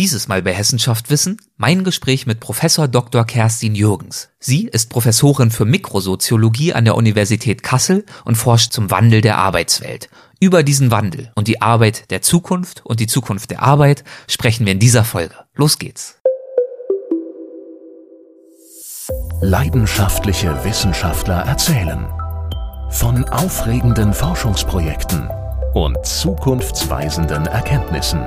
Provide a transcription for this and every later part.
Dieses Mal bei Hessenschaft Wissen mein Gespräch mit Professor Dr. Kerstin Jürgens. Sie ist Professorin für Mikrosoziologie an der Universität Kassel und forscht zum Wandel der Arbeitswelt. Über diesen Wandel und die Arbeit der Zukunft und die Zukunft der Arbeit sprechen wir in dieser Folge. Los geht's. Leidenschaftliche Wissenschaftler erzählen von aufregenden Forschungsprojekten und zukunftsweisenden Erkenntnissen.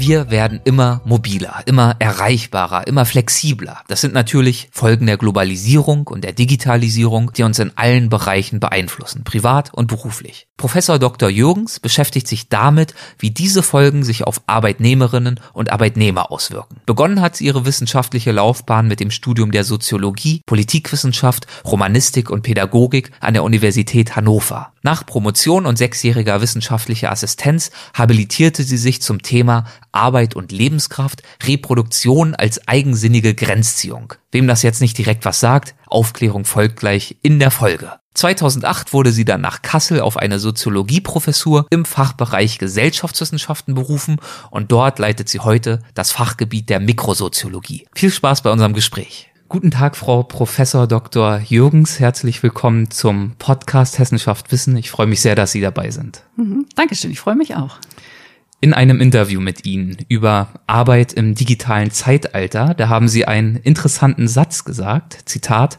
Wir werden immer mobiler, immer erreichbarer, immer flexibler. Das sind natürlich Folgen der Globalisierung und der Digitalisierung, die uns in allen Bereichen beeinflussen, privat und beruflich. Professor Dr. Jürgens beschäftigt sich damit, wie diese Folgen sich auf Arbeitnehmerinnen und Arbeitnehmer auswirken. Begonnen hat sie ihre wissenschaftliche Laufbahn mit dem Studium der Soziologie, Politikwissenschaft, Romanistik und Pädagogik an der Universität Hannover. Nach Promotion und sechsjähriger wissenschaftlicher Assistenz habilitierte sie sich zum Thema Arbeit und Lebenskraft, Reproduktion als eigensinnige Grenzziehung. Wem das jetzt nicht direkt was sagt, Aufklärung folgt gleich in der Folge. 2008 wurde sie dann nach Kassel auf eine Soziologieprofessur im Fachbereich Gesellschaftswissenschaften berufen und dort leitet sie heute das Fachgebiet der Mikrosoziologie. Viel Spaß bei unserem Gespräch. Guten Tag, Frau Professor Dr. Jürgens. Herzlich willkommen zum Podcast Hessenschaft Wissen. Ich freue mich sehr, dass Sie dabei sind. Mhm, Dankeschön, ich freue mich auch. In einem Interview mit Ihnen über Arbeit im digitalen Zeitalter, da haben Sie einen interessanten Satz gesagt. Zitat,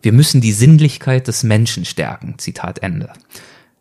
wir müssen die Sinnlichkeit des Menschen stärken. Zitat Ende.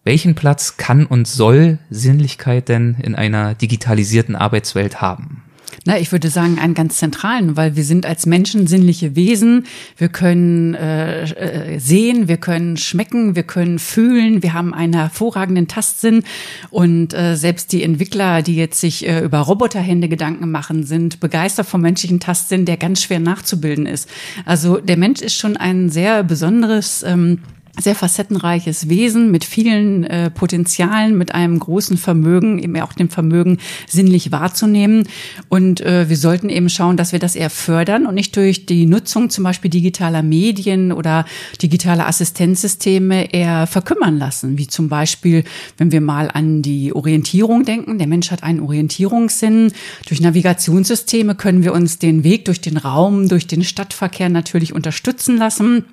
Welchen Platz kann und soll Sinnlichkeit denn in einer digitalisierten Arbeitswelt haben? Na, ich würde sagen, einen ganz zentralen, weil wir sind als Menschen sinnliche Wesen. Wir können äh, äh, sehen, wir können schmecken, wir können fühlen. Wir haben einen hervorragenden Tastsinn. Und äh, selbst die Entwickler, die jetzt sich äh, über Roboterhände Gedanken machen, sind begeistert vom menschlichen Tastsinn, der ganz schwer nachzubilden ist. Also der Mensch ist schon ein sehr besonderes ähm, sehr facettenreiches Wesen mit vielen äh, Potenzialen, mit einem großen Vermögen, eben auch dem Vermögen, sinnlich wahrzunehmen. Und äh, wir sollten eben schauen, dass wir das eher fördern und nicht durch die Nutzung zum Beispiel digitaler Medien oder digitaler Assistenzsysteme eher verkümmern lassen. Wie zum Beispiel, wenn wir mal an die Orientierung denken. Der Mensch hat einen Orientierungssinn. Durch Navigationssysteme können wir uns den Weg durch den Raum, durch den Stadtverkehr natürlich unterstützen lassen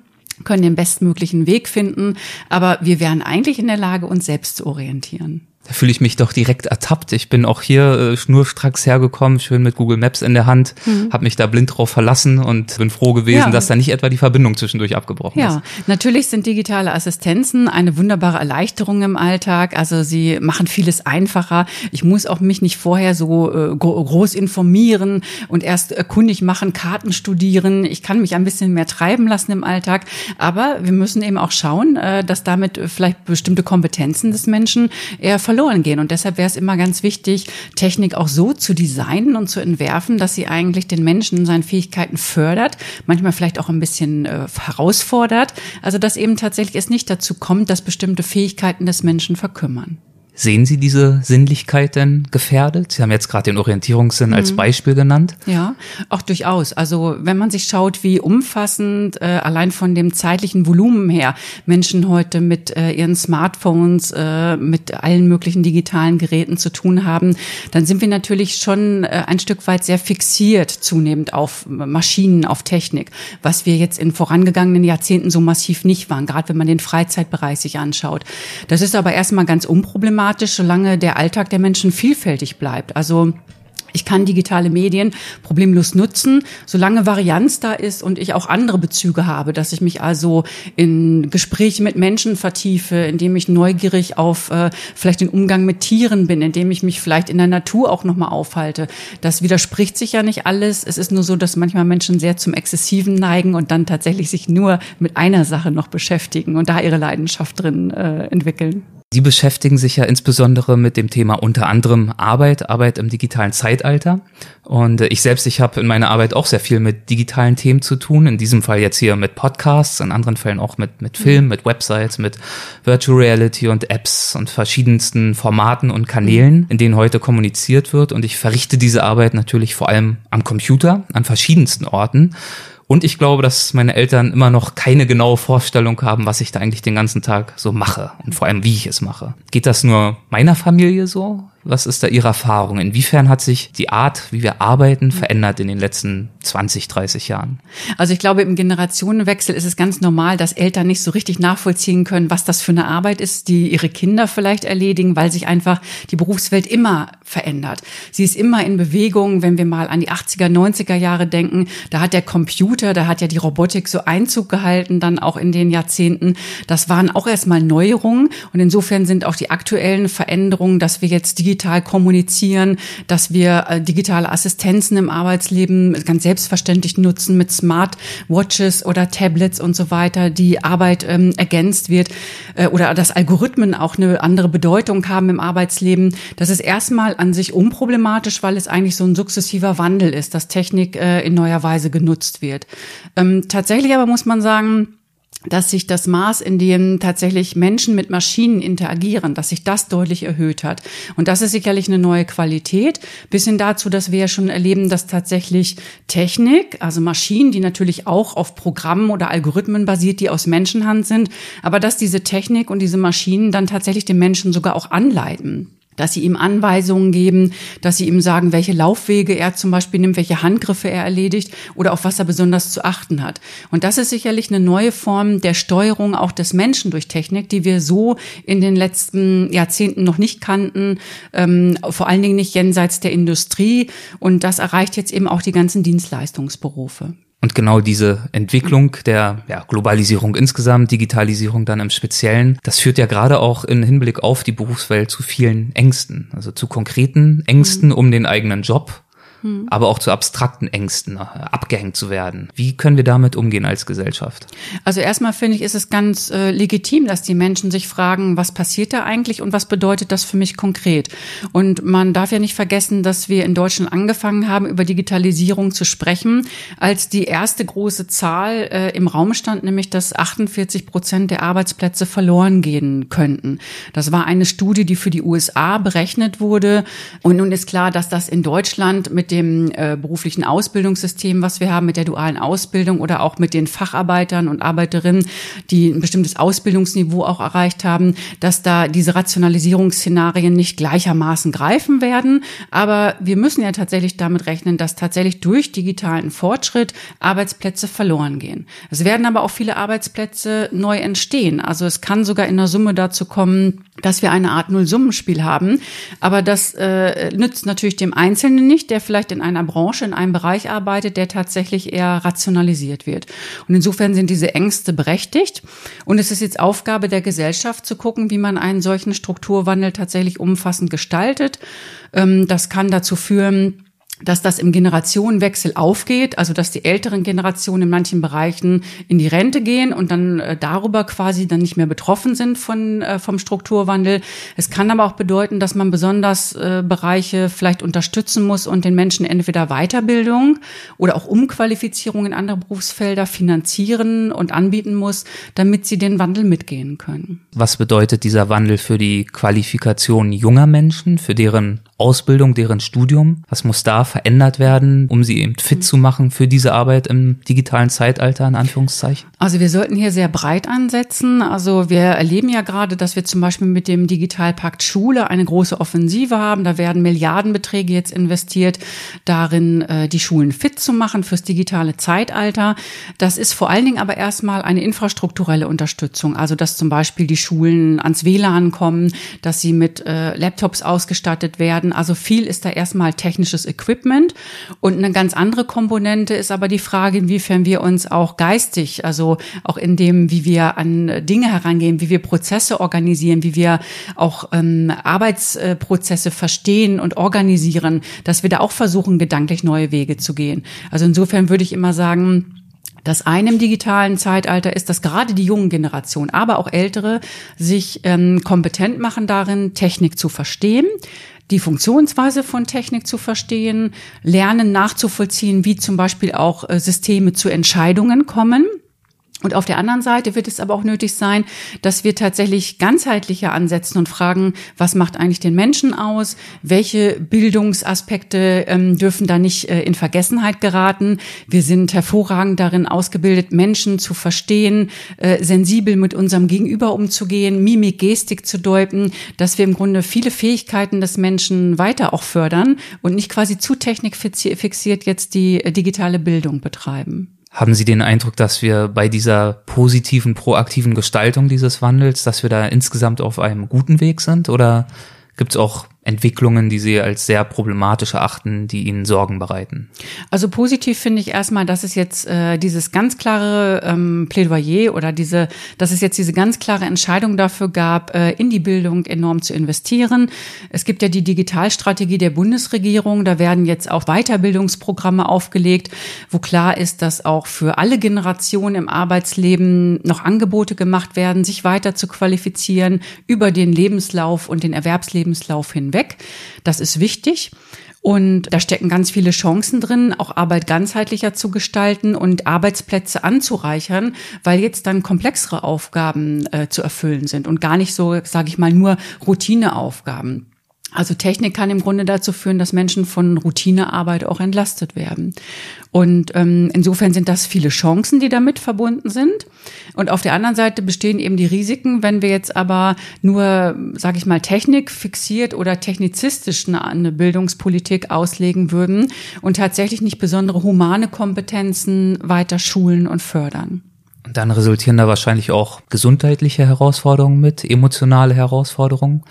können den bestmöglichen Weg finden, aber wir wären eigentlich in der Lage, uns selbst zu orientieren. Da fühle ich mich doch direkt ertappt. Ich bin auch hier äh, schnurstracks hergekommen, schön mit Google Maps in der Hand, mhm. habe mich da blind drauf verlassen und bin froh gewesen, ja. dass da nicht etwa die Verbindung zwischendurch abgebrochen ja. ist. Ja, natürlich sind digitale Assistenzen eine wunderbare Erleichterung im Alltag. Also sie machen vieles einfacher. Ich muss auch mich nicht vorher so äh, groß informieren und erst kundig machen, Karten studieren. Ich kann mich ein bisschen mehr treiben lassen im Alltag. Aber wir müssen eben auch schauen, äh, dass damit vielleicht bestimmte Kompetenzen des Menschen eher verloren verloren gehen. Und deshalb wäre es immer ganz wichtig, Technik auch so zu designen und zu entwerfen, dass sie eigentlich den Menschen seinen Fähigkeiten fördert, manchmal vielleicht auch ein bisschen äh, herausfordert. Also dass eben tatsächlich es nicht dazu kommt, dass bestimmte Fähigkeiten des Menschen verkümmern. Sehen Sie diese Sinnlichkeit denn gefährdet? Sie haben jetzt gerade den Orientierungssinn mhm. als Beispiel genannt. Ja, auch durchaus. Also wenn man sich schaut, wie umfassend äh, allein von dem zeitlichen Volumen her Menschen heute mit äh, ihren Smartphones, äh, mit allen möglichen digitalen Geräten zu tun haben, dann sind wir natürlich schon äh, ein Stück weit sehr fixiert zunehmend auf Maschinen, auf Technik, was wir jetzt in vorangegangenen Jahrzehnten so massiv nicht waren, gerade wenn man den Freizeitbereich sich anschaut. Das ist aber erstmal ganz unproblematisch problematisch, solange der Alltag der Menschen vielfältig bleibt. Also ich kann digitale Medien problemlos nutzen, solange Varianz da ist und ich auch andere Bezüge habe, dass ich mich also in Gespräche mit Menschen vertiefe, indem ich neugierig auf äh, vielleicht den Umgang mit Tieren bin, indem ich mich vielleicht in der Natur auch nochmal aufhalte. Das widerspricht sich ja nicht alles. Es ist nur so, dass manchmal Menschen sehr zum Exzessiven neigen und dann tatsächlich sich nur mit einer Sache noch beschäftigen und da ihre Leidenschaft drin äh, entwickeln. Sie beschäftigen sich ja insbesondere mit dem Thema unter anderem Arbeit, Arbeit im digitalen Zeitalter. Und äh, ich selbst, ich habe in meiner Arbeit auch sehr viel mit digitalen Themen zu tun. In diesem Fall jetzt hier mit Podcasts, in anderen Fällen auch mit, mit Film, mit Websites, mit Virtual Reality und Apps und verschiedensten Formaten und Kanälen, in denen heute kommuniziert wird. Und ich verrichte diese Arbeit natürlich vor allem am Computer, an verschiedensten Orten. Und ich glaube, dass meine Eltern immer noch keine genaue Vorstellung haben, was ich da eigentlich den ganzen Tag so mache und vor allem, wie ich es mache. Geht das nur meiner Familie so? Was ist da Ihre Erfahrung? Inwiefern hat sich die Art, wie wir arbeiten, verändert in den letzten 20, 30 Jahren? Also ich glaube, im Generationenwechsel ist es ganz normal, dass Eltern nicht so richtig nachvollziehen können, was das für eine Arbeit ist, die ihre Kinder vielleicht erledigen, weil sich einfach die Berufswelt immer verändert. Sie ist immer in Bewegung. Wenn wir mal an die 80er, 90er Jahre denken, da hat der Computer, da hat ja die Robotik so Einzug gehalten, dann auch in den Jahrzehnten. Das waren auch erstmal Neuerungen. Und insofern sind auch die aktuellen Veränderungen, dass wir jetzt die digital kommunizieren, dass wir äh, digitale Assistenzen im Arbeitsleben ganz selbstverständlich nutzen mit Smartwatches oder Tablets und so weiter, die Arbeit ähm, ergänzt wird äh, oder dass Algorithmen auch eine andere Bedeutung haben im Arbeitsleben. Das ist erstmal an sich unproblematisch, weil es eigentlich so ein sukzessiver Wandel ist, dass Technik äh, in neuer Weise genutzt wird. Ähm, tatsächlich aber muss man sagen, dass sich das Maß, in dem tatsächlich Menschen mit Maschinen interagieren, dass sich das deutlich erhöht hat. Und das ist sicherlich eine neue Qualität, bis hin dazu, dass wir ja schon erleben, dass tatsächlich Technik, also Maschinen, die natürlich auch auf Programmen oder Algorithmen basiert, die aus Menschenhand sind, aber dass diese Technik und diese Maschinen dann tatsächlich den Menschen sogar auch anleiten dass sie ihm Anweisungen geben, dass sie ihm sagen, welche Laufwege er zum Beispiel nimmt, welche Handgriffe er erledigt oder auf was er besonders zu achten hat. Und das ist sicherlich eine neue Form der Steuerung auch des Menschen durch Technik, die wir so in den letzten Jahrzehnten noch nicht kannten, ähm, vor allen Dingen nicht jenseits der Industrie. Und das erreicht jetzt eben auch die ganzen Dienstleistungsberufe. Und genau diese Entwicklung der ja, Globalisierung insgesamt, Digitalisierung dann im Speziellen, das führt ja gerade auch in Hinblick auf die Berufswelt zu vielen Ängsten, also zu konkreten Ängsten mhm. um den eigenen Job, hm. aber auch zu abstrakten Ängsten, äh, abgehängt zu werden. Wie können wir damit umgehen als Gesellschaft? Also erstmal finde ich, ist es ganz äh, legitim, dass die Menschen sich fragen, was passiert da eigentlich und was bedeutet das für mich konkret? Und man darf ja nicht vergessen, dass wir in Deutschland angefangen haben, über Digitalisierung zu sprechen, als die erste große Zahl äh, im Raum stand, nämlich dass 48 Prozent der Arbeitsplätze verloren gehen könnten. Das war eine Studie, die für die USA berechnet wurde. Und nun ist klar, dass das in Deutschland mit dem äh, beruflichen Ausbildungssystem, was wir haben, mit der dualen Ausbildung oder auch mit den Facharbeitern und Arbeiterinnen, die ein bestimmtes Ausbildungsniveau auch erreicht haben, dass da diese Rationalisierungsszenarien nicht gleichermaßen greifen werden. Aber wir müssen ja tatsächlich damit rechnen, dass tatsächlich durch digitalen Fortschritt Arbeitsplätze verloren gehen. Es werden aber auch viele Arbeitsplätze neu entstehen. Also es kann sogar in der Summe dazu kommen, dass wir eine Art Nullsummenspiel haben. Aber das äh, nützt natürlich dem Einzelnen nicht, der vielleicht in einer Branche, in einem Bereich arbeitet, der tatsächlich eher rationalisiert wird. Und insofern sind diese Ängste berechtigt. Und es ist jetzt Aufgabe der Gesellschaft zu gucken, wie man einen solchen Strukturwandel tatsächlich umfassend gestaltet. Ähm, das kann dazu führen, dass das im Generationenwechsel aufgeht, also dass die älteren Generationen in manchen Bereichen in die Rente gehen und dann äh, darüber quasi dann nicht mehr betroffen sind von äh, vom Strukturwandel. Es kann aber auch bedeuten, dass man besonders äh, Bereiche vielleicht unterstützen muss und den Menschen entweder Weiterbildung oder auch Umqualifizierung in andere Berufsfelder finanzieren und anbieten muss, damit sie den Wandel mitgehen können. Was bedeutet dieser Wandel für die Qualifikation junger Menschen, für deren Ausbildung, deren Studium? Was muss da verändert werden, um sie eben fit zu machen für diese Arbeit im digitalen Zeitalter, in Anführungszeichen? Also wir sollten hier sehr breit ansetzen. Also wir erleben ja gerade, dass wir zum Beispiel mit dem Digitalpakt Schule eine große Offensive haben. Da werden Milliardenbeträge jetzt investiert, darin äh, die Schulen fit zu machen fürs digitale Zeitalter. Das ist vor allen Dingen aber erstmal eine infrastrukturelle Unterstützung. Also dass zum Beispiel die Schulen ans WLAN kommen, dass sie mit äh, Laptops ausgestattet werden werden. Also viel ist da erstmal technisches Equipment. Und eine ganz andere Komponente ist aber die Frage, inwiefern wir uns auch geistig, also auch in dem, wie wir an Dinge herangehen, wie wir Prozesse organisieren, wie wir auch ähm, Arbeitsprozesse verstehen und organisieren, dass wir da auch versuchen, gedanklich neue Wege zu gehen. Also insofern würde ich immer sagen, Das eine im digitalen Zeitalter ist, dass gerade die jungen Generationen, aber auch ältere, sich ähm, kompetent machen darin, Technik zu verstehen, die Funktionsweise von Technik zu verstehen, lernen nachzuvollziehen, wie zum Beispiel auch äh, Systeme zu Entscheidungen kommen. Und auf der anderen Seite wird es aber auch nötig sein, dass wir tatsächlich ganzheitlicher ansetzen und fragen, was macht eigentlich den Menschen aus? Welche Bildungsaspekte ähm, dürfen da nicht äh, in Vergessenheit geraten? Wir sind hervorragend darin ausgebildet, Menschen zu verstehen, äh, sensibel mit unserem Gegenüber umzugehen, Mimik, Gestik zu deuten, dass wir im Grunde viele Fähigkeiten des Menschen weiter auch fördern und nicht quasi zu technikfixiert jetzt die äh, digitale Bildung betreiben. Haben Sie den Eindruck, dass wir bei dieser positiven, proaktiven Gestaltung dieses Wandels, dass wir da insgesamt auf einem guten Weg sind? Oder gibt es auch Entwicklungen, die Sie als sehr problematisch erachten, die Ihnen Sorgen bereiten? Also positiv finde ich erstmal, dass es jetzt äh, dieses ganz klare ähm, Plädoyer oder diese, dass es jetzt diese ganz klare Entscheidung dafür gab, äh, in die Bildung enorm zu investieren. Es gibt ja die Digitalstrategie der Bundesregierung, da werden jetzt auch Weiterbildungsprogramme aufgelegt, wo klar ist, dass auch für alle Generationen im Arbeitsleben noch Angebote gemacht werden, sich weiter zu qualifizieren über den Lebenslauf und den Erwerbslebenslauf hin hinweg. Das ist wichtig. Und da stecken ganz viele Chancen drin, auch Arbeit ganzheitlicher zu gestalten und Arbeitsplätze anzureichern, weil jetzt dann komplexere Aufgaben äh, zu erfüllen sind und gar nicht so, sage ich mal, nur Routineaufgaben. Also Technik kann im Grunde dazu führen, dass Menschen von Routinearbeit auch entlastet werden. Und ähm, insofern sind das viele Chancen, die damit verbunden sind. Und auf der anderen Seite bestehen eben die Risiken, wenn wir jetzt aber nur, sage ich mal, Technik fixiert oder technizistisch eine, eine Bildungspolitik auslegen würden und tatsächlich nicht besondere humane Kompetenzen weiter schulen und fördern. Dann resultieren da wahrscheinlich auch gesundheitliche Herausforderungen mit, emotionale Herausforderungen?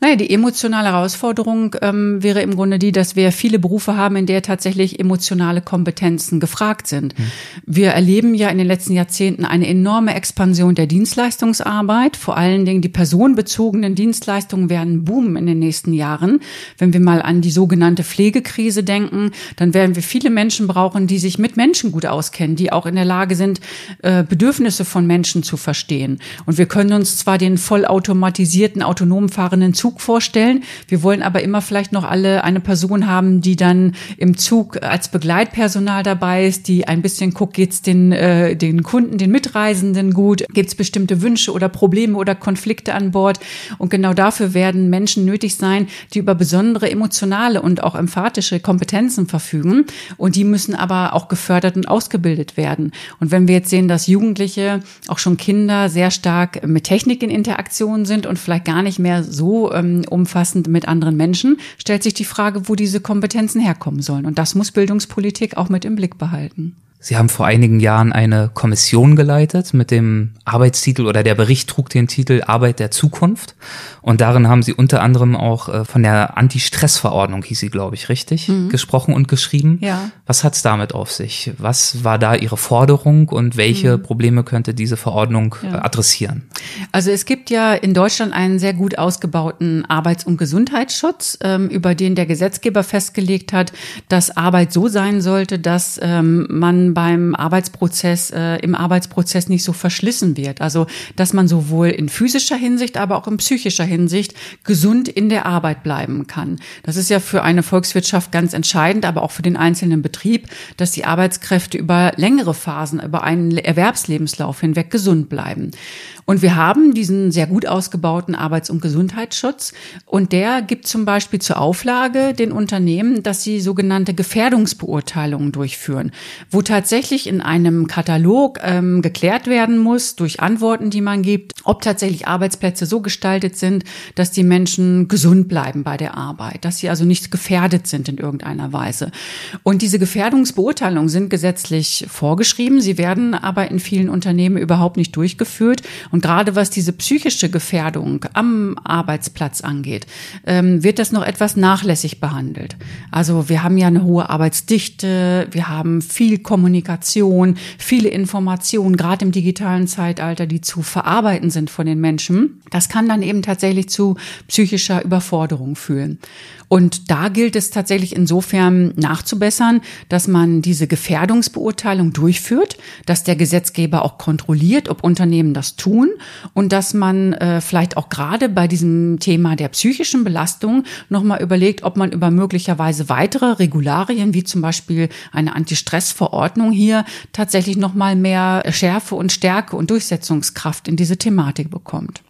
Naja, die emotionale Herausforderung ähm, wäre im Grunde die, dass wir viele Berufe haben, in der tatsächlich emotionale Kompetenzen gefragt sind. Hm. Wir erleben ja in den letzten Jahrzehnten eine enorme Expansion der Dienstleistungsarbeit. Vor allen Dingen die personenbezogenen Dienstleistungen werden boomen in den nächsten Jahren. Wenn wir mal an die sogenannte Pflegekrise denken, dann werden wir viele Menschen brauchen, die sich mit Menschen gut auskennen, die auch in der Lage sind, äh, Bedürfnisse von Menschen zu verstehen. Und wir können uns zwar den vollautomatisierten, autonom fahrenden Zug vorstellen, wir wollen aber immer vielleicht noch alle eine Person haben, die dann im Zug als Begleitpersonal dabei ist, die ein bisschen guckt, geht's den, äh, den Kunden, den Mitreisenden gut, gibt's bestimmte Wünsche oder Probleme oder Konflikte an Bord. Und genau dafür werden Menschen nötig sein, die über besondere emotionale und auch emphatische Kompetenzen verfügen. Und die müssen aber auch gefördert und ausgebildet werden. Und wenn wir jetzt sehen, dass Jugend Jugendliche, auch schon Kinder sehr stark mit Technik in Interaktion sind und vielleicht gar nicht mehr so ähm, umfassend mit anderen Menschen, stellt sich die Frage, wo diese Kompetenzen herkommen sollen. Und das muss Bildungspolitik auch mit im Blick behalten. Sie haben vor einigen Jahren eine Kommission geleitet mit dem Arbeitstitel oder der Bericht trug den Titel Arbeit der Zukunft. Und darin haben Sie unter anderem auch äh, von der Anti-Stress-Verordnung, hieß sie, glaube ich, richtig, mhm. gesprochen und geschrieben. Ja. Was hat's damit auf sich? Was war da Ihre Forderung und welche mhm. Probleme könnte diese Verordnung ja. Äh, adressieren? Also es gibt ja in Deutschland einen sehr gut ausgebauten Arbeits- und Gesundheitsschutz, ähm, über den der Gesetzgeber festgelegt hat, dass Arbeit so sein sollte, dass ähm, beim Arbeitsprozess, äh, im Arbeitsprozess nicht so verschlissen wird. Also, dass man sowohl in physischer Hinsicht, aber auch in psychischer Hinsicht gesund in der Arbeit bleiben kann. Das ist ja für eine Volkswirtschaft ganz entscheidend, aber auch für den einzelnen Betrieb, dass die Arbeitskräfte über längere Phasen, über einen Erwerbslebenslauf hinweg gesund bleiben. Und wir haben diesen sehr gut ausgebauten Arbeits- und Gesundheitsschutz und der gibt zum Beispiel zur Auflage den Unternehmen, dass sie sogenannte Gefährdungsbeurteilungen durchführen, wo tatsächlich in einem Katalog ähm, geklärt werden muss durch Antworten, die man gibt, ob tatsächlich Arbeitsplätze so gestaltet sind, dass die Menschen gesund bleiben bei der Arbeit, dass sie also nicht gefährdet sind in irgendeiner Weise. Und diese Gefährdungsbeurteilungen sind gesetzlich vorgeschrieben, sie werden aber in vielen Unternehmen überhaupt nicht durchgeführt und gerade was diese psychische Gefährdung am Arbeitsplatz angeht, ähm, wird das noch etwas nachlässig behandelt. Also wir haben ja eine hohe Arbeitsdichte, wir haben viel Kommunikation, Kommunikation, viele Informationen, gerade im digitalen Zeitalter, die zu verarbeiten sind von den Menschen. Das kann dann eben tatsächlich zu psychischer Überforderung führen. Und da gilt es tatsächlich insofern nachzubessern, dass man diese Gefährdungsbeurteilung durchführt, dass der Gesetzgeber auch kontrolliert, ob Unternehmen das tun und dass man äh, vielleicht auch gerade bei diesem Thema der psychischen Belastung nochmal überlegt, ob man über möglicherweise weitere Regularien, wie zum Beispiel eine Anti-Stress-Verordnung hier, tatsächlich nochmal mehr Schärfe und Stärke und Durchsetzungskraft in diese Thematik bekommt.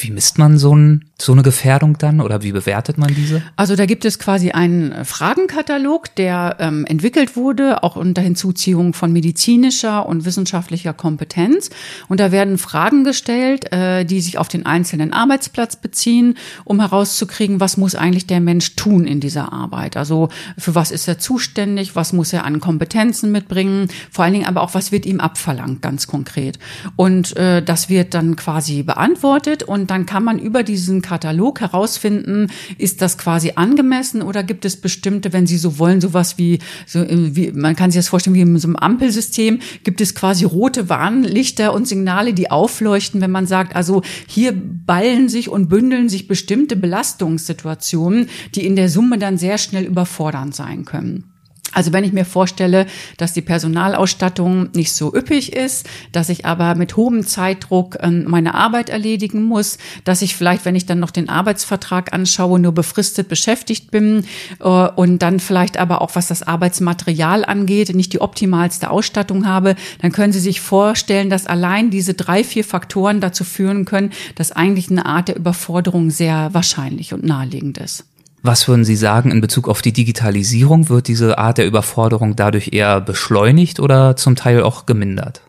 Wie misst man so, ein, so eine Gefährdung dann oder wie bewertet man diese? Also da gibt es quasi einen Fragenkatalog, der ähm, entwickelt wurde, auch unter Hinzuziehung von medizinischer und wissenschaftlicher Kompetenz. Und da werden Fragen gestellt, äh, die sich auf den einzelnen Arbeitsplatz beziehen, um herauszukriegen, was muss eigentlich der Mensch tun in dieser Arbeit. Also für was ist er zuständig, was muss er an Kompetenzen mitbringen, vor allen Dingen aber auch, was wird ihm abverlangt, ganz konkret. Und äh, das wird dann quasi beantwortet und und dann kann man über diesen Katalog herausfinden, ist das quasi angemessen oder gibt es bestimmte, wenn Sie so wollen, sowas wie, so, wie man kann sich das vorstellen wie in so einem Ampelsystem, gibt es quasi rote Warnlichter und Signale, die aufleuchten, wenn man sagt, also hier ballen sich und bündeln sich bestimmte Belastungssituationen, die in der Summe dann sehr schnell überfordernd sein können. Also wenn ich mir vorstelle, dass die Personalausstattung nicht so üppig ist, dass ich aber mit hohem Zeitdruck ähm, meine Arbeit erledigen muss, dass ich vielleicht, wenn ich dann noch den Arbeitsvertrag anschaue, nur befristet beschäftigt bin äh, und dann vielleicht aber auch, was das Arbeitsmaterial angeht, nicht die optimalste Ausstattung habe, dann können Sie sich vorstellen, dass allein diese drei, vier Faktoren dazu führen können, dass eigentlich eine Art der Überforderung sehr wahrscheinlich und naheliegend ist. Was würden Sie sagen in Bezug auf die Digitalisierung? Wird diese Art der Überforderung dadurch eher beschleunigt oder zum Teil auch gemindert?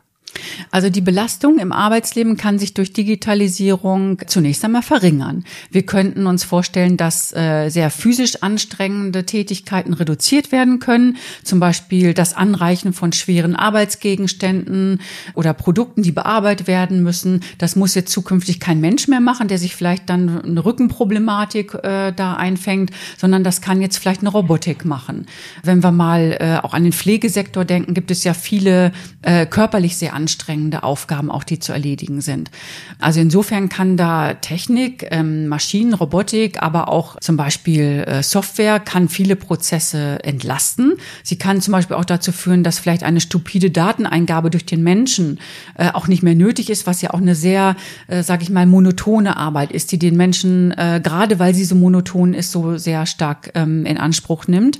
Also die Belastung im Arbeitsleben kann sich durch Digitalisierung zunächst einmal verringern. Wir könnten uns vorstellen, dass äh, sehr physisch anstrengende Tätigkeiten reduziert werden können, zum Beispiel das Anreichen von schweren Arbeitsgegenständen oder Produkten, die bearbeitet werden müssen. Das muss jetzt zukünftig kein Mensch mehr machen, der sich vielleicht dann eine Rückenproblematik äh, da einfängt, sondern das kann jetzt vielleicht eine Robotik machen. Wenn wir mal äh, auch an den Pflegesektor denken, gibt es ja viele äh, körperlich sehr anstrengende Aufgaben auch, die zu erledigen sind. Also insofern kann da Technik, ähm, Maschinen, Robotik, aber auch zum Beispiel äh, Software kann viele Prozesse entlasten. Sie kann zum Beispiel auch dazu führen, dass vielleicht eine stupide Dateneingabe durch den Menschen äh, auch nicht mehr nötig ist, was ja auch eine sehr, äh, sage ich mal, monotone Arbeit ist, die den Menschen, äh, gerade weil sie so monoton ist, so sehr stark ähm, in Anspruch nimmt.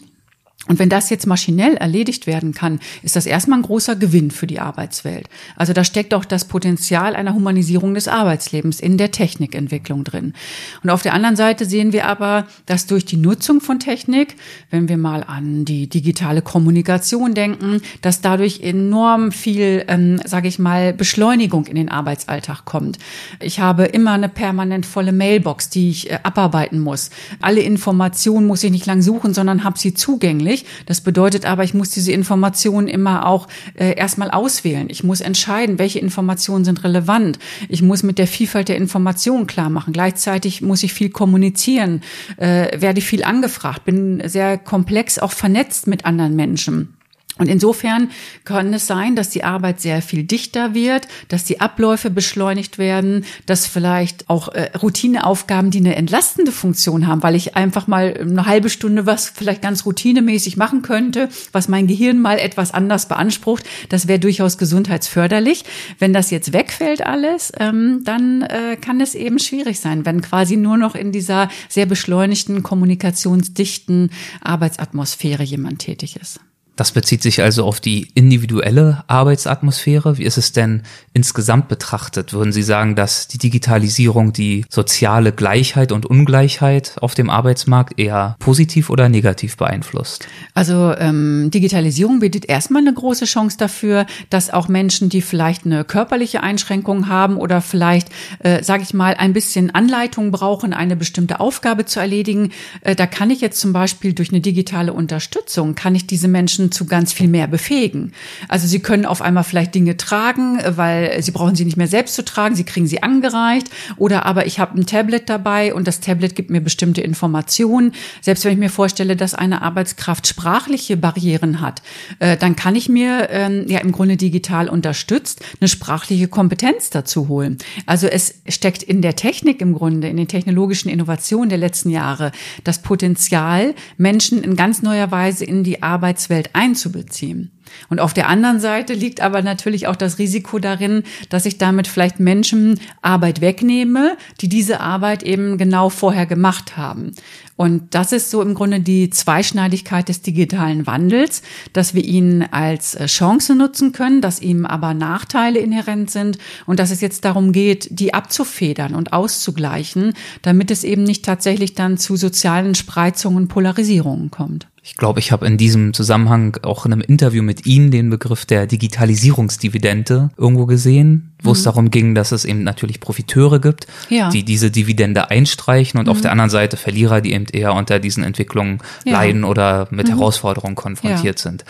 Und wenn das jetzt maschinell erledigt werden kann, ist das erstmal ein großer Gewinn für die Arbeitswelt. Also da steckt auch das Potenzial einer Humanisierung des Arbeitslebens in der Technikentwicklung drin. Und auf der anderen Seite sehen wir aber, dass durch die Nutzung von Technik, wenn wir mal an die digitale Kommunikation denken, dass dadurch enorm viel, ähm, sage ich mal, Beschleunigung in den Arbeitsalltag kommt. Ich habe immer eine permanent volle Mailbox, die ich äh, abarbeiten muss. Alle Informationen muss ich nicht lang suchen, sondern habe sie zugänglich zugänglich. Das bedeutet aber, ich muss diese Informationen immer auch äh, erstmal auswählen. Ich muss entscheiden, welche Informationen sind relevant. Ich muss mit der Vielfalt der Informationen klar machen. Gleichzeitig muss ich viel kommunizieren, äh, werde viel angefragt, bin sehr komplex auch vernetzt mit anderen Menschen. Und insofern kann es sein, dass die Arbeit sehr viel dichter wird, dass die Abläufe beschleunigt werden, dass vielleicht auch äh, Routineaufgaben, die eine entlastende Funktion haben, weil ich einfach mal eine halbe Stunde was vielleicht ganz routinemäßig machen könnte, was mein Gehirn mal etwas anders beansprucht, das wäre durchaus gesundheitsförderlich. Wenn das jetzt wegfällt alles, ähm, dann äh, kann es eben schwierig sein, wenn quasi nur noch in dieser sehr beschleunigten, kommunikationsdichten Arbeitsatmosphäre jemand tätig ist. Das bezieht sich also auf die individuelle Arbeitsatmosphäre. Wie ist es denn insgesamt betrachtet? Würden Sie sagen, dass die Digitalisierung die soziale Gleichheit und Ungleichheit auf dem Arbeitsmarkt eher positiv oder negativ beeinflusst? Also ähm, Digitalisierung bietet erstmal eine große Chance dafür, dass auch Menschen, die vielleicht eine körperliche Einschränkung haben oder vielleicht, äh, sage ich mal, ein bisschen Anleitung brauchen, eine bestimmte Aufgabe zu erledigen, äh, da kann ich jetzt zum Beispiel durch eine digitale Unterstützung, kann ich diese Menschen Menschen zu ganz viel mehr befähigen. Also sie können auf einmal vielleicht Dinge tragen, weil sie brauchen sie nicht mehr selbst zu tragen, sie kriegen sie angereicht. Oder aber ich habe ein Tablet dabei und das Tablet gibt mir bestimmte Informationen. Selbst wenn ich mir vorstelle, dass eine Arbeitskraft sprachliche Barrieren hat, äh, dann kann ich mir ähm, ja im Grunde digital unterstützt eine sprachliche Kompetenz dazu holen. Also es steckt in der Technik im Grunde, in den technologischen Innovationen der letzten Jahre, das Potenzial, Menschen in ganz neuer Weise in die Arbeitswelt einzubeziehen. Und auf der anderen Seite liegt aber natürlich auch das Risiko darin, dass ich damit vielleicht Menschen Arbeit wegnehme, die diese Arbeit eben genau vorher gemacht haben. Und das ist so im Grunde die Zweischneidigkeit des digitalen Wandels, dass wir ihn als äh, Chance nutzen können, dass ihm aber Nachteile inhärent sind und dass es jetzt darum geht, die abzufedern und auszugleichen, damit es eben nicht tatsächlich dann zu sozialen Spreizungen und Polarisierungen kommt. Ich glaube, ich habe in diesem Zusammenhang auch in einem Interview mit Ihnen den Begriff der Digitalisierungsdividende irgendwo gesehen, wo mhm. es darum ging, dass es eben natürlich Profiteure gibt, ja. die diese Dividende einstreichen und mhm. auf der anderen Seite Verlierer, die eben eher unter diesen Entwicklungen ja. leiden oder mit mhm. Herausforderungen konfrontiert ja. sind.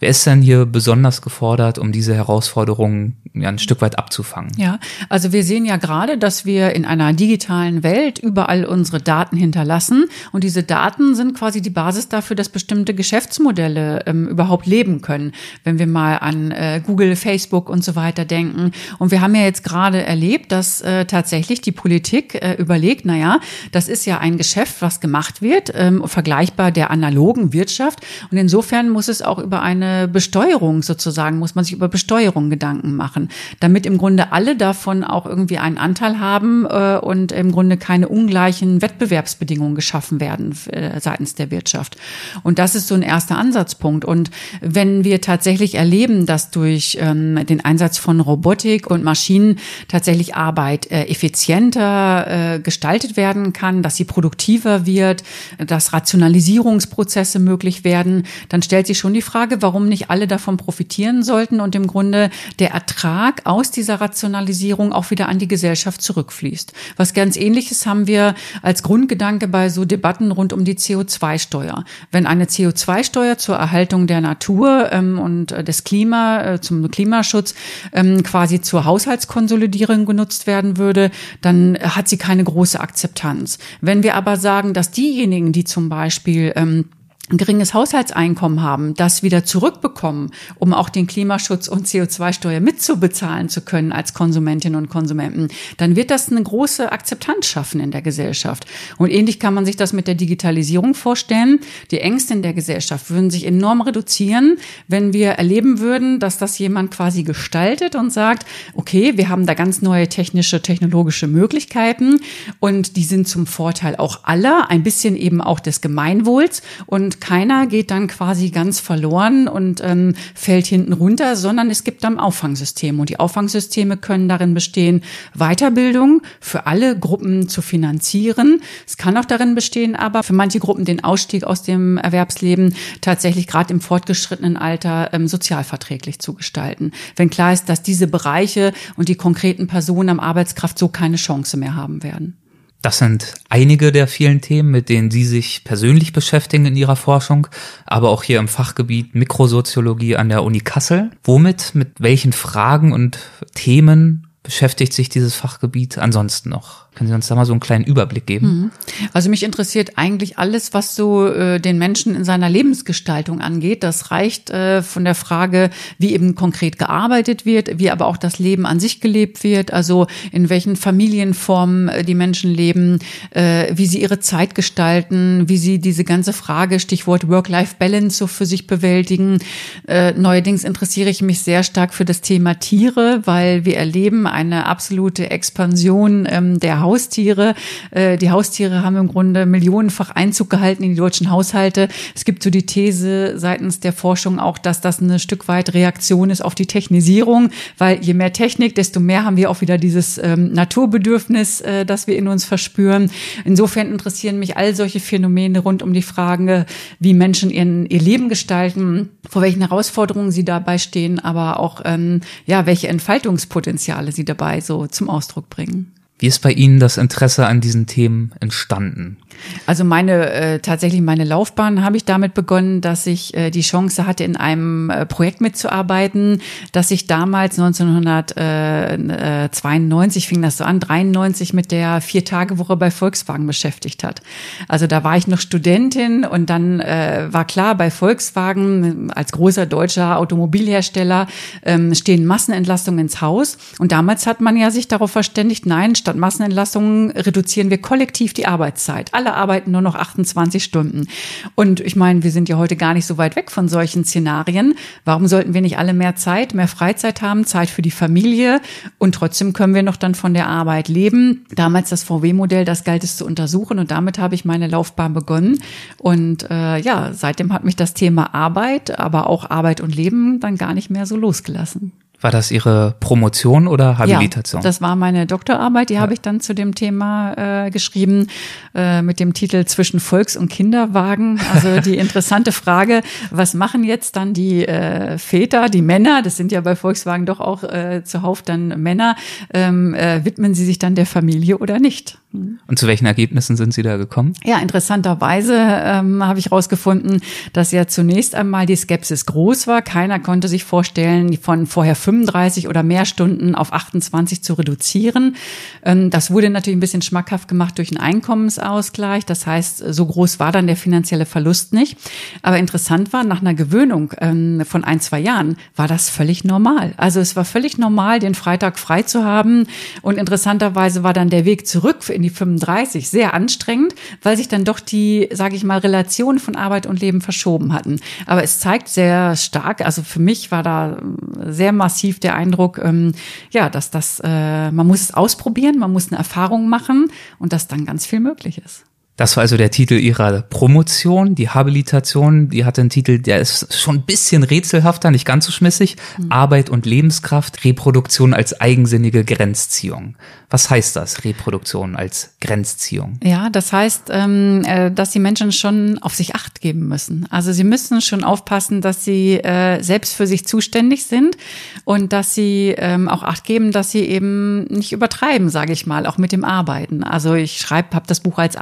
Wer ist denn hier besonders gefordert, um diese Herausforderungen ja ein Stück weit abzufangen? Ja, also wir sehen ja gerade, dass wir in einer digitalen Welt überall unsere Daten hinterlassen und diese Daten sind quasi die Basis dafür, dass bestimmte Geschäftsmodelle ähm, überhaupt leben können. Wenn wir mal an äh, Google, Facebook und so weiter denken. Und wir haben ja jetzt gerade erlebt, dass äh, tatsächlich die Politik äh, überlegt, na ja, das ist ja ein Geschäft, was gemacht wird, ähm, vergleichbar der analogen Wirtschaft. Und insofern muss es auch über eine Besteuerung sozusagen, muss man sich über Besteuerung Gedanken machen, damit im Grunde alle davon auch irgendwie einen Anteil haben äh, und im Grunde keine ungleichen Wettbewerbsbedingungen geschaffen werden äh, seitens der Wirtschaft. Und das ist so ein erster Ansatzpunkt. Und wenn wir tatsächlich erleben, dass durch ähm, den Einsatz von Robotik und Maschinen tatsächlich Arbeit äh, effizienter äh, gestaltet werden kann, dass sie produktiver wird, dass Rationalisierungsprozesse möglich werden, dann stellt sich schon die Frage, warum warum nicht alle davon profitieren sollten und im Grunde der Ertrag aus dieser Rationalisierung auch wieder an die Gesellschaft zurückfließt. Was ganz ähnliches haben wir als Grundgedanke bei so Debatten rund um die CO2-Steuer. Wenn eine CO2-Steuer zur Erhaltung der Natur ähm, und äh, des Klima, äh, zum Klimaschutz ähm, quasi zur Haushaltskonsolidierung genutzt werden würde, dann hat sie keine große Akzeptanz. Wenn wir aber sagen, dass diejenigen, die zum Beispiel ähm, ein geringes Haushaltseinkommen haben, das wieder zurückbekommen, um auch den Klimaschutz und CO2-Steuer mitzubezahlen zu können als Konsumentinnen und Konsumenten, dann wird das eine große Akzeptanz schaffen in der Gesellschaft. Und ähnlich kann man sich das mit der Digitalisierung vorstellen. Die Ängste in der Gesellschaft würden sich enorm reduzieren, wenn wir erleben würden, dass das jemand quasi gestaltet und sagt, okay, wir haben da ganz neue technische, technologische Möglichkeiten und die sind zum Vorteil auch aller, ein bisschen eben auch des Gemeinwohls und keiner geht dann quasi ganz verloren und ähm, fällt hinten runter, sondern es gibt dann Auffangsysteme. Und die Auffangsysteme können darin bestehen, Weiterbildung für alle Gruppen zu finanzieren. Es kann auch darin bestehen, aber für manche Gruppen den Ausstieg aus dem Erwerbsleben tatsächlich gerade im fortgeschrittenen Alter ähm, sozialverträglich zu gestalten. Wenn klar ist, dass diese Bereiche und die konkreten Personen am Arbeitskraft so keine Chance mehr haben werden. Das sind einige der vielen Themen, mit denen Sie sich persönlich beschäftigen in Ihrer Forschung, aber auch hier im Fachgebiet Mikrosoziologie an der Uni Kassel. Womit, mit welchen Fragen und Themen beschäftigt sich dieses Fachgebiet ansonsten noch? Können Sie uns da mal so einen kleinen Überblick geben? Mhm. Also mich interessiert eigentlich alles, was so äh, den Menschen in seiner Lebensgestaltung angeht. Das reicht äh, von der Frage, wie eben konkret gearbeitet wird, wie aber auch das Leben an sich gelebt wird, also in welchen Familienformen äh, die Menschen leben, äh, wie sie ihre Zeit gestalten, wie sie diese ganze Frage, Stichwort Work-Life-Balance so für sich bewältigen. Äh, neuerdings interessiere ich mich sehr stark für das Thema Tiere, weil wir erleben eine absolute Expansion ähm, der Haustiere. Äh, die Haustiere haben im Grunde millionenfach Einzug gehalten in die deutschen Haushalte. Es gibt so die These seitens der Forschung auch, dass das ein Stück weit Reaktion ist auf die Technisierung, weil je mehr Technik, desto mehr haben wir auch wieder dieses ähm, Naturbedürfnis, äh, das wir in uns verspüren. Insofern interessieren mich all solche Phänomene rund um die Frage, wie Menschen ihren, ihr Leben gestalten, vor welchen Herausforderungen sie dabei stehen, aber auch ähm, ja, welche Entfaltungspotenziale sie dabei so zum Ausdruck bringen. Wie ist bei Ihnen das Interesse an diesen Themen entstanden? Also meine äh, tatsächlich meine Laufbahn habe ich damit begonnen, dass ich äh, die Chance hatte, in einem äh, Projekt mitzuarbeiten, dass ich damals 1992 fing das so an, 93 mit der Vier-Tage-Woche bei Volkswagen beschäftigt hat. Also da war ich noch Studentin und dann äh, war klar, bei Volkswagen als großer deutscher Automobilhersteller ähm, stehen Massenentlastungen ins Haus. Und damals hat man ja sich darauf verständigt, nein, statt Massenentlastungen reduzieren wir kollektiv die Arbeitszeit. Alle arbeiten nur noch 28 Stunden. Und ich meine, wir sind ja heute gar nicht so weit weg von solchen Szenarien. Warum sollten wir nicht alle mehr Zeit, mehr Freizeit haben, Zeit für die Familie und trotzdem können wir noch dann von der Arbeit leben? Damals das VW-Modell, das galt es zu untersuchen und damit habe ich meine Laufbahn begonnen. Und äh, ja, seitdem hat mich das Thema Arbeit, aber auch Arbeit und Leben dann gar nicht mehr so losgelassen. War das Ihre Promotion oder Habilitation? Ja, das war meine Doktorarbeit, die ja. habe ich dann zu dem Thema äh, geschrieben, äh, mit dem Titel Zwischen Volks- und Kinderwagen. Also die interessante Frage, was machen jetzt dann die äh, Väter, die Männer, das sind ja bei Volkswagen doch auch äh, zuhauf dann Männer, ähm, äh, widmen sie sich dann der Familie oder nicht? Und zu welchen Ergebnissen sind Sie da gekommen? Ja, interessanterweise ähm, habe ich herausgefunden, dass ja zunächst einmal die Skepsis groß war. Keiner konnte sich vorstellen, von vorher 35 oder mehr Stunden auf 28 zu reduzieren. Ähm, das wurde natürlich ein bisschen schmackhaft gemacht durch einen Einkommensausgleich. Das heißt, so groß war dann der finanzielle Verlust nicht. Aber interessant war, nach einer Gewöhnung ähm, von ein, zwei Jahren war das völlig normal. Also es war völlig normal, den Freitag frei zu haben. Und interessanterweise war dann der Weg zurück in die 35 sehr anstrengend, weil sich dann doch die, sage ich mal, Relationen von Arbeit und Leben verschoben hatten. Aber es zeigt sehr stark, also für mich war da sehr massiv der Eindruck, ähm, ja, dass das, äh, man muss es ausprobieren, man muss eine Erfahrung machen und dass dann ganz viel möglich ist. Das war also der Titel ihrer Promotion, die Habilitation. Die hatte einen Titel, der ist schon ein bisschen rätselhafter, nicht ganz so schmissig. Mhm. Arbeit und Lebenskraft, Reproduktion als eigensinnige Grenzziehung. Was heißt das, Reproduktion als Grenzziehung? Ja, das heißt, ähm, äh, dass die Menschen schon auf sich acht geben müssen. Also sie müssen schon aufpassen, dass sie äh, selbst für sich zuständig sind und dass sie ähm, auch acht geben, dass sie eben nicht übertreiben, sage ich mal, auch mit dem Arbeiten. Also ich schreibe, habe das Buch als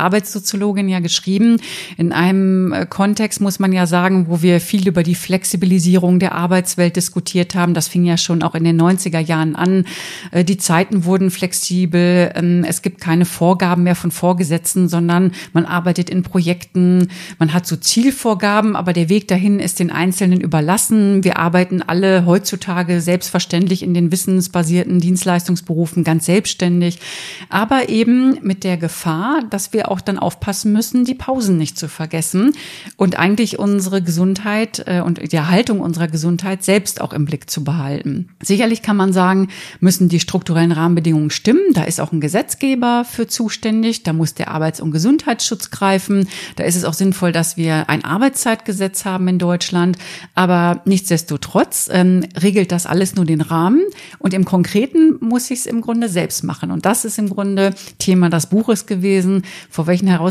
Arbeitssoziologin ja geschrieben. In einem äh, Kontext muss man ja sagen, wo wir viel über die Flexibilisierung der Arbeitswelt diskutiert haben. Das fing ja schon auch in den 90er Jahren an. Die Zeiten wurden flexibel. Ähm, es gibt keine Vorgaben mehr von Vorgesetzten, sondern man arbeitet in Projekten. Man hat so Zielvorgaben, aber der Weg dahin ist den Einzelnen überlassen. Wir arbeiten alle heutzutage selbstverständlich in den wissensbasierten Dienstleistungsberufen ganz selbstständig, aber eben mit der Gefahr, dass wir auch dann aufpassen müssen, die Pausen nicht zu vergessen und eigentlich unsere Gesundheit äh, und die Erhaltung unserer Gesundheit selbst auch im Blick zu behalten. Sicherlich kann man sagen, müssen die strukturellen Rahmenbedingungen stimmen. Da ist auch ein Gesetzgeber für zuständig. Da muss der Arbeits- und Gesundheitsschutz greifen. Da ist es auch sinnvoll, dass wir ein Arbeitszeitgesetz haben in Deutschland. Aber nichtsdestotrotz ähm, regelt das alles nur den Rahmen. Und im Konkreten muss ich es im Grunde selbst machen. Und das ist im Grunde Thema des Buches gewesen, vor welchen Herausforderungen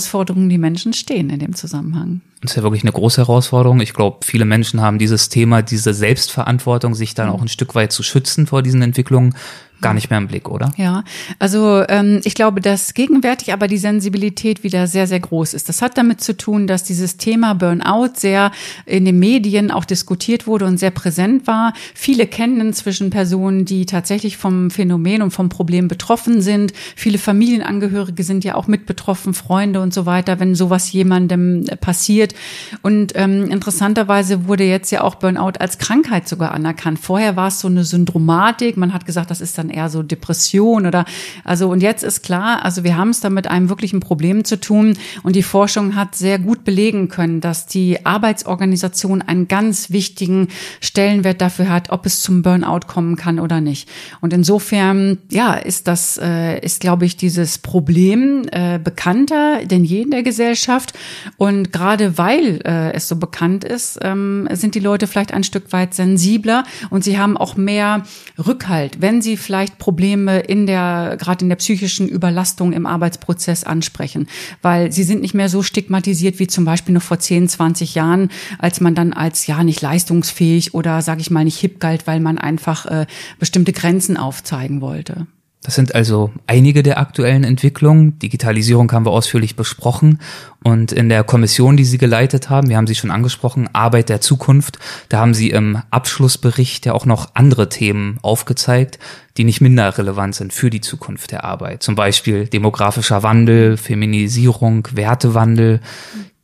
die Menschen stehen in dem Zusammenhang. Das ist ja wirklich eine große Herausforderung. Ich glaube, viele Menschen haben dieses Thema, diese Selbstverantwortung, sich dann auch ein Stück weit zu schützen vor diesen Entwicklungen, gar nicht mehr im Blick, oder? Ja, also ähm, ich glaube, dass gegenwärtig aber die Sensibilität wieder sehr, sehr groß ist. Das hat damit zu tun, dass dieses Thema Burnout sehr in den Medien auch diskutiert wurde und sehr präsent war. Viele kennen inzwischen Personen, die tatsächlich vom Phänomen und vom Problem betroffen sind. Viele Familienangehörige sind ja auch mit betroffen, Freunde und so weiter, wenn sowas jemandem passiert. Und ähm, interessanterweise wurde jetzt ja auch Burnout als Krankheit sogar anerkannt. Vorher war es so eine Syndromatik. Man hat gesagt, das ist dann eher so Depression oder also und jetzt ist klar, also wir haben es da mit einem wirklichen Problem zu tun. Und die Forschung hat sehr gut belegen können, dass die Arbeitsorganisation einen ganz wichtigen Stellenwert dafür hat, ob es zum Burnout kommen kann oder nicht. Und insofern, ja, ist das, äh, ist glaube ich dieses Problem äh, bekannter denn je in der Gesellschaft. Und gerade weil äh, es so bekannt ist, ähm, sind die Leute vielleicht ein Stück weit sensibler und sie haben auch mehr Rückhalt, wenn sie vielleicht vielleicht Probleme in der, gerade in der psychischen Überlastung im Arbeitsprozess ansprechen, weil sie sind nicht mehr so stigmatisiert wie zum Beispiel noch vor 10, 20 Jahren, als man dann als ja nicht leistungsfähig oder sage ich mal nicht hip galt, weil man einfach äh, bestimmte Grenzen aufzeigen wollte. Das sind also einige der aktuellen Entwicklungen. Digitalisierung haben wir ausführlich besprochen. Und in der Kommission, die Sie geleitet haben, wir haben Sie schon angesprochen, Arbeit der Zukunft, da haben Sie im Abschlussbericht ja auch noch andere Themen aufgezeigt, die nicht minder relevant sind für die Zukunft der Arbeit. Zum Beispiel demografischer Wandel, Feminisierung, Wertewandel.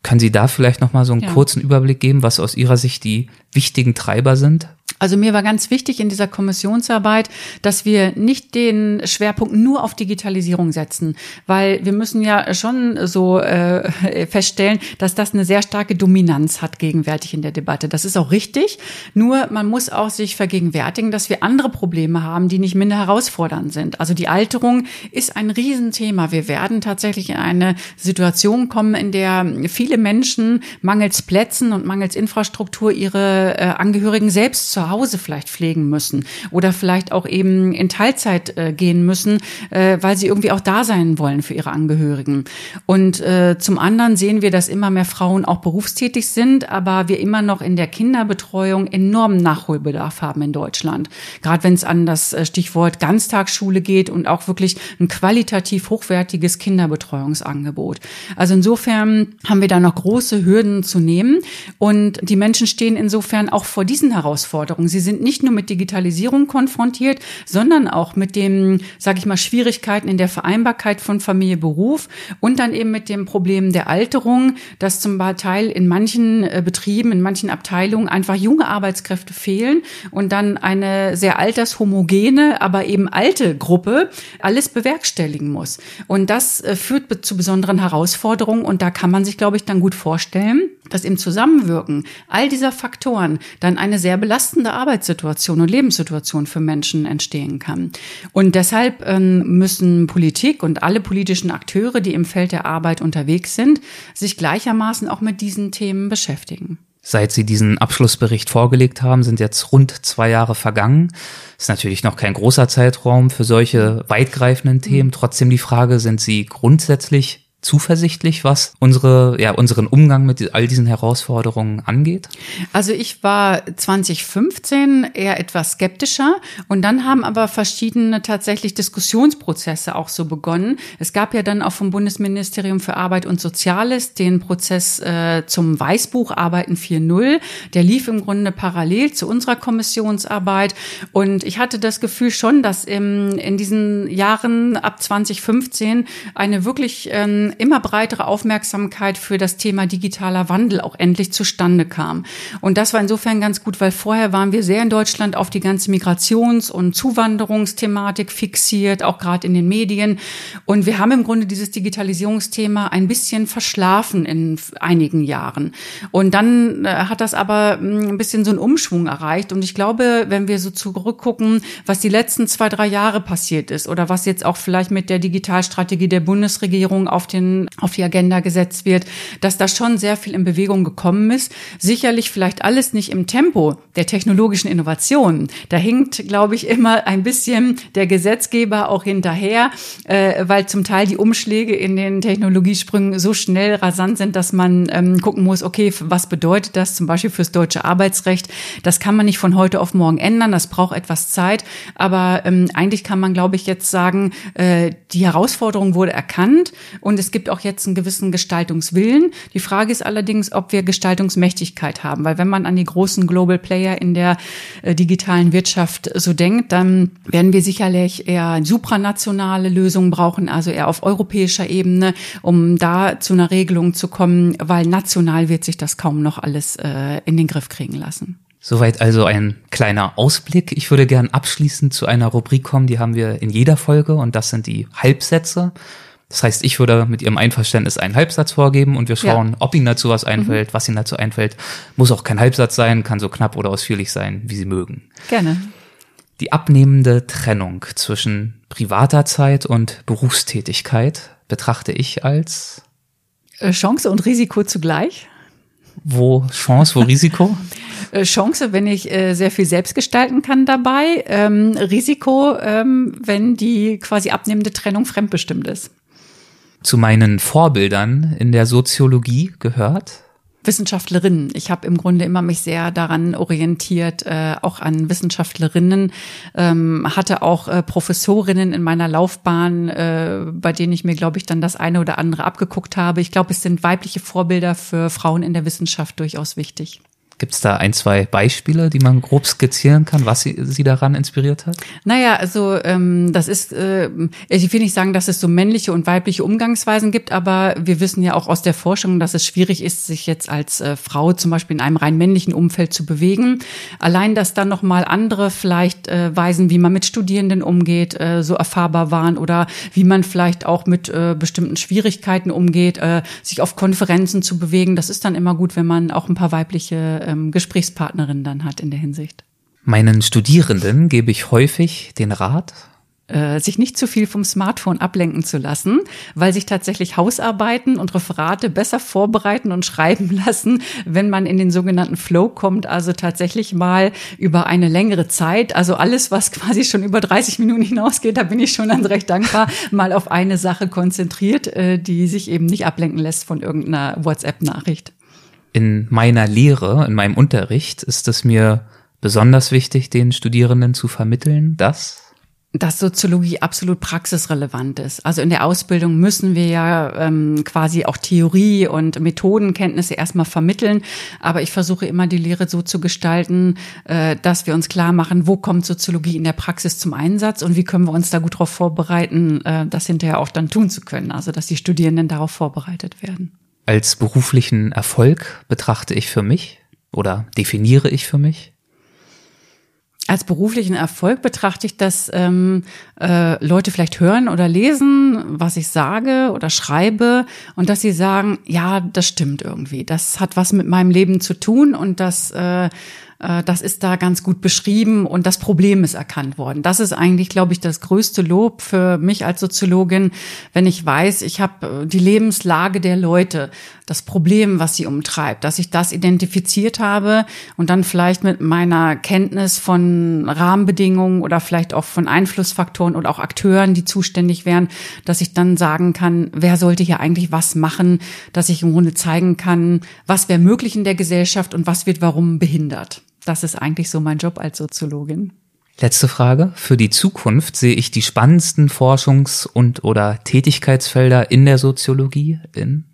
Können Sie da vielleicht noch mal so einen ja. kurzen Überblick geben, was aus Ihrer Sicht die wichtigen Treiber sind? Also mir war ganz wichtig in dieser Kommissionsarbeit, dass wir nicht den Schwerpunkt nur auf Digitalisierung setzen, weil wir müssen ja schon so äh, feststellen, dass das eine sehr starke Dominanz hat gegenwärtig in der Debatte. Das ist auch richtig. Nur man muss auch sich vergegenwärtigen, dass wir andere Probleme haben, die nicht minder herausfordernd sind. Also die Alterung ist ein Riesenthema. Wir werden tatsächlich in eine Situation kommen, in der viele Menschen mangels Plätzen und mangels Infrastruktur ihre äh, Angehörigen selbst zu Hause vielleicht pflegen müssen oder vielleicht auch eben in Teilzeit äh, gehen müssen, äh, weil sie irgendwie auch da sein wollen für ihre Angehörigen. Und äh, zum anderen sehen wir, dass immer mehr Frauen auch berufstätig sind, aber wir immer noch in der Kinderbetreuung enormen Nachholbedarf haben in Deutschland. Gerade wenn es an das äh, Stichwort Ganztagsschule geht und auch wirklich ein qualitativ hochwertiges Kinderbetreuungsangebot. Also insofern haben wir da noch große Hürden zu nehmen und die Menschen stehen insofern auch vor diesen Herausforderungen Herausforderungen. Sie sind nicht nur mit Digitalisierung konfrontiert, sondern auch mit dem, sage ich mal, Schwierigkeiten in der Vereinbarkeit von Familie, Beruf und dann eben mit dem Problem der Alterung, dass zum Teil in manchen äh, Betrieben, in manchen Abteilungen einfach junge Arbeitskräfte fehlen und dann eine sehr altershomogene, aber eben alte Gruppe alles bewerkstelligen muss. Und das äh, führt zu besonderen Herausforderungen und da kann man sich, glaube ich, dann gut vorstellen, dass im Zusammenwirken all dieser Faktoren dann eine sehr belastende Arbeitssituation und Lebenssituation für Menschen entstehen kann. Und deshalb ähm, müssen Politik und alle politischen Akteure, die im Feld der Arbeit unterwegs sind, sich gleichermaßen auch mit diesen Themen beschäftigen. Seit Sie diesen Abschlussbericht vorgelegt haben, sind jetzt rund zwei Jahre vergangen. Ist natürlich noch kein großer Zeitraum für solche weitgreifenden Themen. Mhm. Trotzdem die Frage, sind Sie grundsätzlich zuversichtlich, was unsere, ja, unseren Umgang mit all diesen Herausforderungen angeht? Also ich war 2015 eher etwas skeptischer und dann haben aber verschiedene tatsächlich Diskussionsprozesse auch so begonnen. Es gab ja dann auch vom Bundesministerium für Arbeit und Soziales den Prozess äh, zum Weißbuch Arbeiten 4.0. Der lief im Grunde parallel zu unserer Kommissionsarbeit und ich hatte das Gefühl schon, dass im, in diesen Jahren ab 2015 eine wirklich ähm, immer breitere Aufmerksamkeit für das Thema digitaler Wandel auch endlich zustande kam. Und das war insofern ganz gut, weil vorher waren wir sehr in Deutschland auf die ganze Migrations- und Zuwanderungsthematik fixiert, auch gerade in den Medien. Und wir haben im Grunde dieses Digitalisierungsthema ein bisschen verschlafen in einigen Jahren. Und dann äh, hat das aber hm, ein bisschen so einen Umschwung erreicht. Und ich glaube, wenn wir so zurückgucken, was die letzten zwei, drei Jahre passiert ist oder was jetzt auch vielleicht mit der Digitalstrategie der Bundesregierung auf den bisschen auf die Agenda gesetzt wird, dass da schon sehr viel in Bewegung gekommen ist. Sicherlich vielleicht alles nicht im Tempo der technologischen Innovationen. Da hinkt, glaube ich, immer ein bisschen der Gesetzgeber auch hinterher, äh, weil zum Teil die Umschläge in den Technologiesprüngen so schnell rasant sind, dass man ähm, gucken muss, okay, was bedeutet das zum Beispiel fürs deutsche Arbeitsrecht? Das kann man nicht von heute auf morgen ändern, das braucht etwas Zeit. Aber ähm, eigentlich kann man, glaube ich, jetzt sagen, äh, die Herausforderung wurde erkannt und es gibt auch jetzt einen gewissen Gestaltungswillen. Die Frage ist allerdings, ob wir Gestaltungsmächtigkeit haben, weil wenn man an die großen Global Player in der äh, digitalen Wirtschaft so denkt, dann werden wir sicherlich eher supranationale Lösungen brauchen, also eher auf europäischer Ebene, um da zu einer Regelung zu kommen, weil national wird sich das kaum noch alles äh, in den Griff kriegen lassen. Soweit also ein kleiner Ausblick. Ich würde gern abschließend zu einer Rubrik kommen, die haben wir in jeder Folge und das sind die Halbsätze. Das heißt, ich würde mit Ihrem Einverständnis einen Halbsatz vorgeben und wir schauen, ja. ob Ihnen dazu was einfällt, mhm. was Ihnen dazu einfällt. Muss auch kein Halbsatz sein, kann so knapp oder ausführlich sein, wie Sie mögen. Gerne. Die abnehmende Trennung zwischen privater Zeit und Berufstätigkeit betrachte ich als äh, Chance und Risiko zugleich. Wo Chance, wo Risiko? Äh, Chance, wenn ich äh, sehr viel selbst gestalten kann dabei. Ähm, Risiko, ähm, wenn die quasi abnehmende Trennung fremdbestimmt ist zu meinen Vorbildern in der Soziologie gehört? Wissenschaftlerinnen. Ich habe im Grunde immer mich sehr daran orientiert, äh, auch an Wissenschaftlerinnen, ähm, hatte auch äh, Professorinnen in meiner Laufbahn, äh, bei denen ich mir, glaube ich, dann das eine oder andere abgeguckt habe. Ich glaube, es sind weibliche Vorbilder für Frauen in der Wissenschaft durchaus wichtig. Gibt es da ein, zwei Beispiele, die man grob skizzieren kann, was sie, sie daran inspiriert hat? Naja, also ähm, das ist, äh, ich will nicht sagen, dass es so männliche und weibliche Umgangsweisen gibt, aber wir wissen ja auch aus der Forschung, dass es schwierig ist, sich jetzt als äh, Frau zum Beispiel in einem rein männlichen Umfeld zu bewegen. Allein, dass dann nochmal andere vielleicht äh, Weisen, wie man mit Studierenden umgeht, äh, so erfahrbar waren oder wie man vielleicht auch mit äh, bestimmten Schwierigkeiten umgeht, äh, sich auf Konferenzen zu bewegen. Das ist dann immer gut, wenn man auch ein paar weibliche ähm, Gesprächspartnerin dann hat in der Hinsicht. Meinen Studierenden gebe ich häufig den Rat, äh, sich nicht zu viel vom Smartphone ablenken zu lassen, weil sich tatsächlich Hausarbeiten und Referate besser vorbereiten und schreiben lassen, wenn man in den sogenannten Flow kommt, also tatsächlich mal über eine längere Zeit, also alles, was quasi schon über 30 Minuten hinausgeht, da bin ich schon dann recht dankbar, mal auf eine Sache konzentriert, äh, die sich eben nicht ablenken lässt von irgendeiner WhatsApp-Nachricht in meiner Lehre, in meinem Unterricht ist es mir besonders wichtig, den Studierenden zu vermitteln, dass dass Soziologie absolut praxisrelevant ist. Also in der Ausbildung müssen wir ja ähm, quasi auch Theorie und Methodenkenntnisse erstmal vermitteln. Aber ich versuche immer die Lehre so zu gestalten, äh, dass wir uns klar machen, wo kommt Soziologie in der Praxis zum Einsatz und wie können wir uns da gut darauf vorbereiten, äh, das hinterher auch dann tun zu können. Also dass die Studierenden darauf vorbereitet werden als beruflichen Erfolg betrachte ich für mich oder definiere ich für mich? Als beruflichen Erfolg betrachte ich, dass ähm, äh, Leute vielleicht hören oder lesen, was ich sage oder schreibe und dass sie sagen, ja, das stimmt irgendwie. Das hat was mit meinem Leben zu tun und das äh, das ist da ganz gut beschrieben und das Problem ist erkannt worden. Das ist eigentlich, glaube ich, das größte Lob für mich als Soziologin, wenn ich weiß, ich habe äh, die Lebenslage der Leute, das Problem, was sie umtreibt, dass ich das identifiziert habe und dann vielleicht mit meiner Kenntnis von Rahmenbedingungen oder vielleicht auch von Einflussfaktoren und auch Akteuren, die zuständig wären, dass ich dann sagen kann, wer sollte hier eigentlich was machen, dass ich im Grunde zeigen kann, was wäre möglich in der Gesellschaft und was wird warum behindert das ist eigentlich so mein Job als Soziologin. Letzte Frage. Für die Zukunft sehe ich die spannendsten Forschungs- und oder Tätigkeitsfelder in der Soziologie in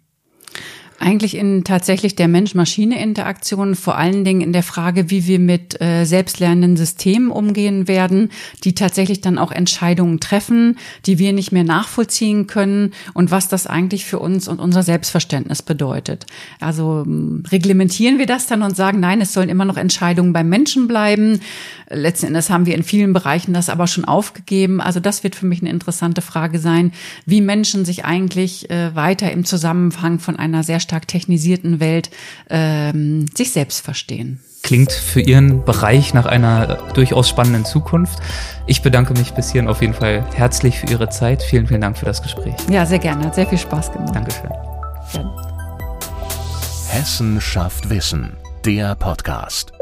eigentlich in tatsächlich der Mensch-Maschine-Interaktion, vor allen Dingen in der Frage, wie wir mit äh, selbstlernenden Systemen umgehen werden, die tatsächlich dann auch Entscheidungen treffen, die wir nicht mehr nachvollziehen können und was das eigentlich für uns und unser Selbstverständnis bedeutet. Also reglementieren wir das dann und sagen, nein, es sollen immer noch Entscheidungen beim Menschen bleiben. Letzten Endes haben wir in vielen Bereichen das aber schon aufgegeben. Also das wird für mich eine interessante Frage sein, wie Menschen sich eigentlich äh, weiter im Zusammenhang von einer sehr stark technisierten Welt ähm, sich selbst verstehen. Klingt für Ihren Bereich nach einer durchaus spannenden Zukunft. Ich bedanke mich bis hierhin auf jeden Fall herzlich für Ihre Zeit. Vielen, vielen Dank für das Gespräch. Ja, sehr gerne. Hat sehr viel Spaß gemacht. Dankeschön. Gerne. Hessen schafft Wissen. Der Podcast.